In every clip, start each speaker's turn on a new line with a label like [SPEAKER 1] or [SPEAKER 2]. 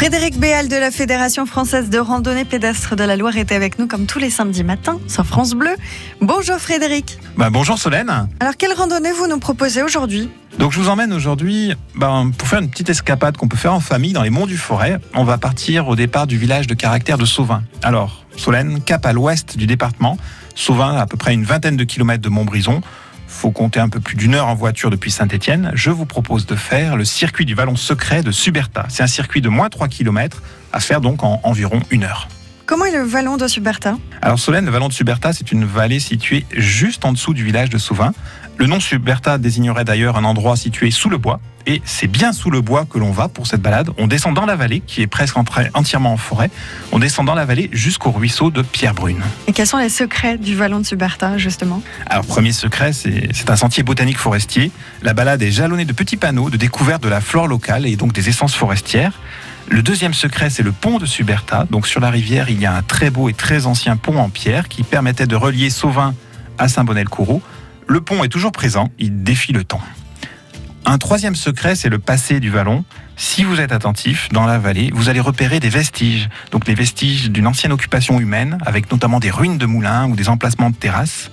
[SPEAKER 1] Frédéric Béal de la Fédération française de randonnée pédestre de la Loire était avec nous comme tous les samedis matins sur France Bleu. Bonjour Frédéric.
[SPEAKER 2] Bah, bonjour Solène.
[SPEAKER 1] Alors quelle randonnée vous nous proposez aujourd'hui?
[SPEAKER 2] Donc je vous emmène aujourd'hui ben, pour faire une petite escapade qu'on peut faire en famille dans les monts du Forêt. On va partir au départ du village de caractère de Sauvin. Alors Solène, cap à l'ouest du département. Sauvin, à peu près une vingtaine de kilomètres de Montbrison faut compter un peu plus d'une heure en voiture depuis Saint-Étienne, je vous propose de faire le circuit du vallon secret de Suberta. C'est un circuit de moins 3 km à faire donc en environ une heure.
[SPEAKER 1] Comment est le vallon de Suberta?
[SPEAKER 2] Alors Solène, le vallon de Suberta, c'est une vallée située juste en dessous du village de Souvin. Le nom Suberta désignerait d'ailleurs un endroit situé sous le bois, et c'est bien sous le bois que l'on va pour cette balade. On descend dans la vallée, qui est presque entièrement en forêt. On descend dans la vallée jusqu'au ruisseau de Pierre-Brune.
[SPEAKER 1] Et quels sont les secrets du vallon de Suberta, justement?
[SPEAKER 2] Alors, premier secret, c'est un sentier botanique forestier. La balade est jalonnée de petits panneaux de découverte de la flore locale et donc des essences forestières. Le deuxième secret, c'est le pont de Suberta. Donc, sur la rivière, il y a un très beau et très ancien pont en pierre qui permettait de relier Sauvin à Saint-Bonnet-le-Couroux. Le pont est toujours présent, il défie le temps. Un troisième secret, c'est le passé du vallon. Si vous êtes attentif dans la vallée, vous allez repérer des vestiges. Donc les vestiges d'une ancienne occupation humaine, avec notamment des ruines de moulins ou des emplacements de terrasses.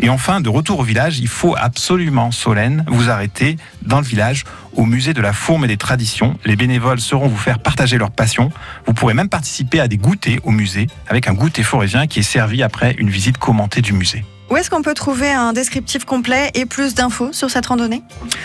[SPEAKER 2] Et enfin, de retour au village, il faut absolument, Solène, vous arrêter dans le village au musée de la fourme et des traditions. Les bénévoles sauront vous faire partager leur passion. Vous pourrez même participer à des goûters au musée avec un goûter forésien qui est servi après une visite commentée du musée.
[SPEAKER 1] Où est-ce qu'on peut trouver un descriptif complet et plus d'infos sur cette randonnée?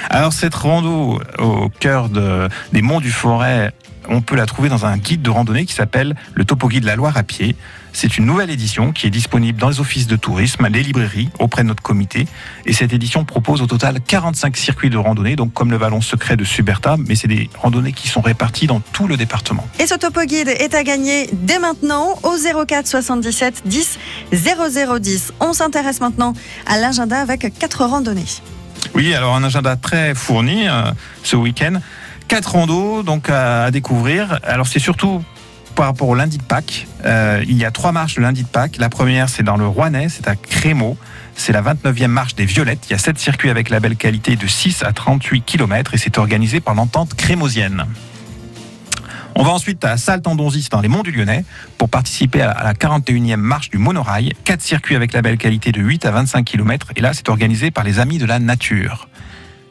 [SPEAKER 2] Alors cette rando au cœur des monts du Forêt, on peut la trouver dans un guide de randonnée qui s'appelle le Topo Guide de la Loire à pied. C'est une nouvelle édition qui est disponible dans les offices de tourisme, les librairies, auprès de notre comité. Et cette édition propose au total 45 circuits de randonnée, donc comme le vallon secret de Suberta, mais c'est des randonnées qui sont réparties dans tout le département.
[SPEAKER 1] Et ce topo guide est à gagner dès maintenant au 04 77 10 0010. On s'intéresse maintenant à l'agenda avec quatre randonnées.
[SPEAKER 2] Oui, alors un agenda très fourni euh, ce week-end. Quatre randos donc à, découvrir. Alors c'est surtout par rapport au lundi de Pâques. Euh, il y a trois marches le lundi de Pâques. La première, c'est dans le Rouennais, c'est à Crémeau. C'est la 29e marche des Violettes. Il y a sept circuits avec la belle qualité de 6 à 38 km et c'est organisé par l'entente crémosienne. On va ensuite à Salle-Tendonzis dans les Monts du Lyonnais pour participer à la 41e marche du monorail. Quatre circuits avec la belle qualité de 8 à 25 km et là c'est organisé par les Amis de la Nature.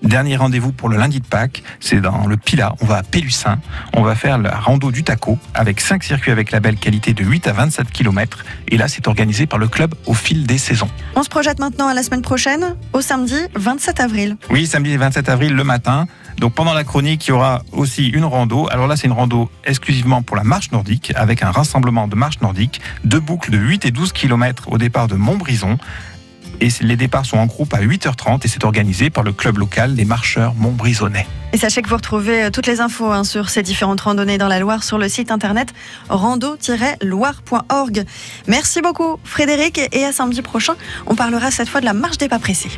[SPEAKER 2] Dernier rendez-vous pour le lundi de Pâques, c'est dans le Pilat. On va à Pélussin. On va faire la rando du taco avec 5 circuits avec la belle qualité de 8 à 27 km. Et là, c'est organisé par le club au fil des saisons.
[SPEAKER 1] On se projette maintenant à la semaine prochaine, au samedi 27 avril.
[SPEAKER 2] Oui, samedi 27 avril le matin. Donc pendant la chronique, il y aura aussi une rando. Alors là, c'est une rando exclusivement pour la marche nordique, avec un rassemblement de marche nordique, deux boucles de 8 et 12 km au départ de Montbrison et les départs sont en groupe à 8h30 et c'est organisé par le club local des marcheurs Montbrisonnais.
[SPEAKER 1] Et sachez que vous retrouvez euh, toutes les infos hein, sur ces différentes randonnées dans la Loire sur le site internet rando-loire.org. Merci beaucoup Frédéric et à samedi prochain, on parlera cette fois de la marche des pas pressés.